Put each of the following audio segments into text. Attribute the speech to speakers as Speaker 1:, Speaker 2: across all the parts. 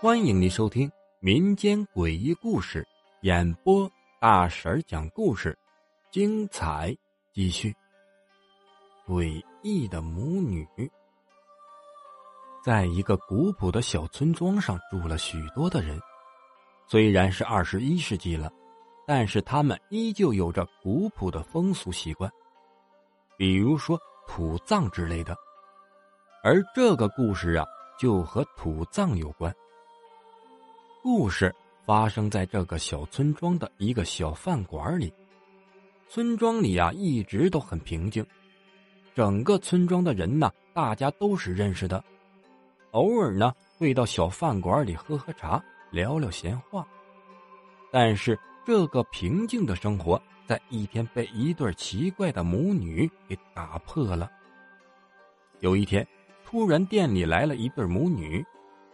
Speaker 1: 欢迎您收听民间诡异故事演播，大婶讲故事，精彩继续。诡异的母女，在一个古朴的小村庄上住了许多的人。虽然是二十一世纪了，但是他们依旧有着古朴的风俗习惯，比如说土葬之类的。而这个故事啊，就和土葬有关。故事发生在这个小村庄的一个小饭馆里。村庄里啊，一直都很平静。整个村庄的人呢，大家都是认识的，偶尔呢会到小饭馆里喝喝茶、聊聊闲话。但是这个平静的生活，在一天被一对奇怪的母女给打破了。有一天，突然店里来了一对母女，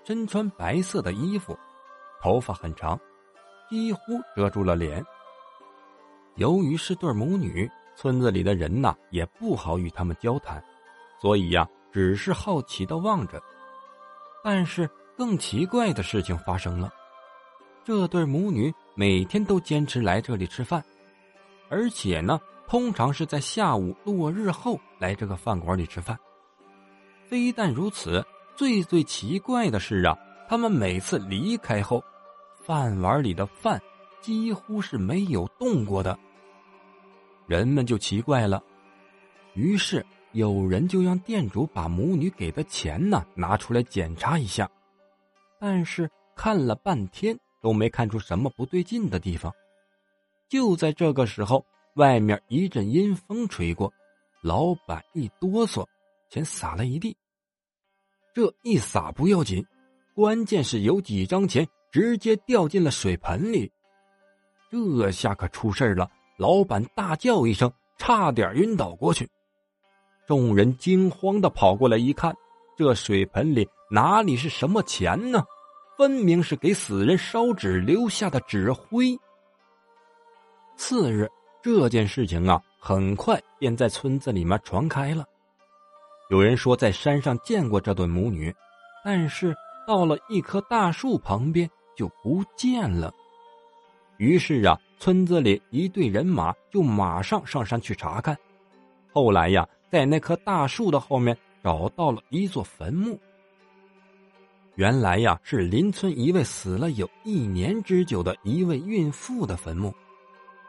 Speaker 1: 身穿白色的衣服。头发很长，几乎遮住了脸。由于是对母女，村子里的人呐也不好与他们交谈，所以呀，只是好奇的望着。但是更奇怪的事情发生了，这对母女每天都坚持来这里吃饭，而且呢，通常是在下午落日后来这个饭馆里吃饭。非但如此，最最奇怪的是啊。他们每次离开后，饭碗里的饭几乎是没有动过的。人们就奇怪了，于是有人就让店主把母女给的钱呢拿出来检查一下，但是看了半天都没看出什么不对劲的地方。就在这个时候，外面一阵阴风吹过，老板一哆嗦，钱洒了一地。这一洒不要紧。关键是有几张钱直接掉进了水盆里，这下可出事了！老板大叫一声，差点晕倒过去。众人惊慌的跑过来一看，这水盆里哪里是什么钱呢？分明是给死人烧纸留下的纸灰。次日，这件事情啊，很快便在村子里面传开了。有人说在山上见过这对母女，但是。到了一棵大树旁边就不见了，于是啊，村子里一队人马就马上上山去查看。后来呀，在那棵大树的后面找到了一座坟墓。原来呀，是邻村一位死了有一年之久的一位孕妇的坟墓。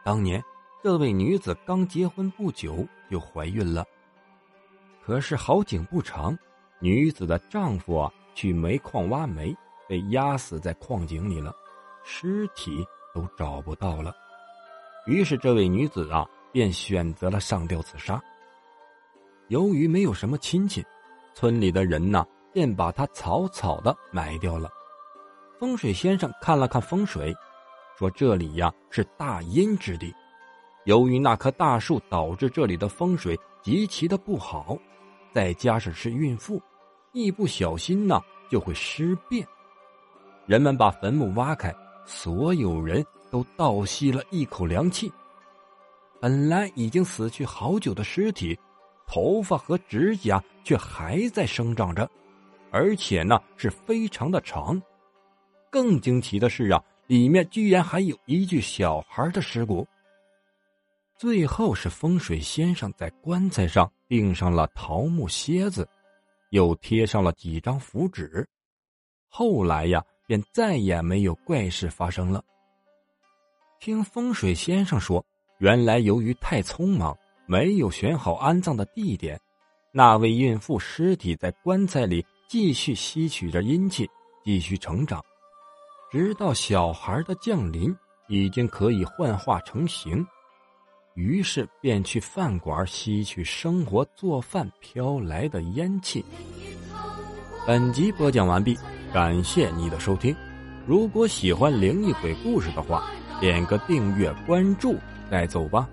Speaker 1: 当年这位女子刚结婚不久就怀孕了，可是好景不长，女子的丈夫啊。去煤矿挖煤，被压死在矿井里了，尸体都找不到了。于是这位女子啊，便选择了上吊自杀。由于没有什么亲戚，村里的人呢，便把她草草的埋掉了。风水先生看了看风水，说这里呀是大阴之地，由于那棵大树导致这里的风水极其的不好，再加上是孕妇。一不小心呢，就会尸变。人们把坟墓挖开，所有人都倒吸了一口凉气。本来已经死去好久的尸体，头发和指甲却还在生长着，而且呢是非常的长。更惊奇的是啊，里面居然还有一具小孩的尸骨。最后是风水先生在棺材上钉上了桃木楔子。又贴上了几张符纸，后来呀，便再也没有怪事发生了。听风水先生说，原来由于太匆忙，没有选好安葬的地点，那位孕妇尸体在棺材里继续吸取着阴气，继续成长，直到小孩的降临，已经可以幻化成形。于是便去饭馆吸取生活做饭飘来的烟气。本集播讲完毕，感谢你的收听。如果喜欢灵异鬼故事的话，点个订阅关注，再走吧。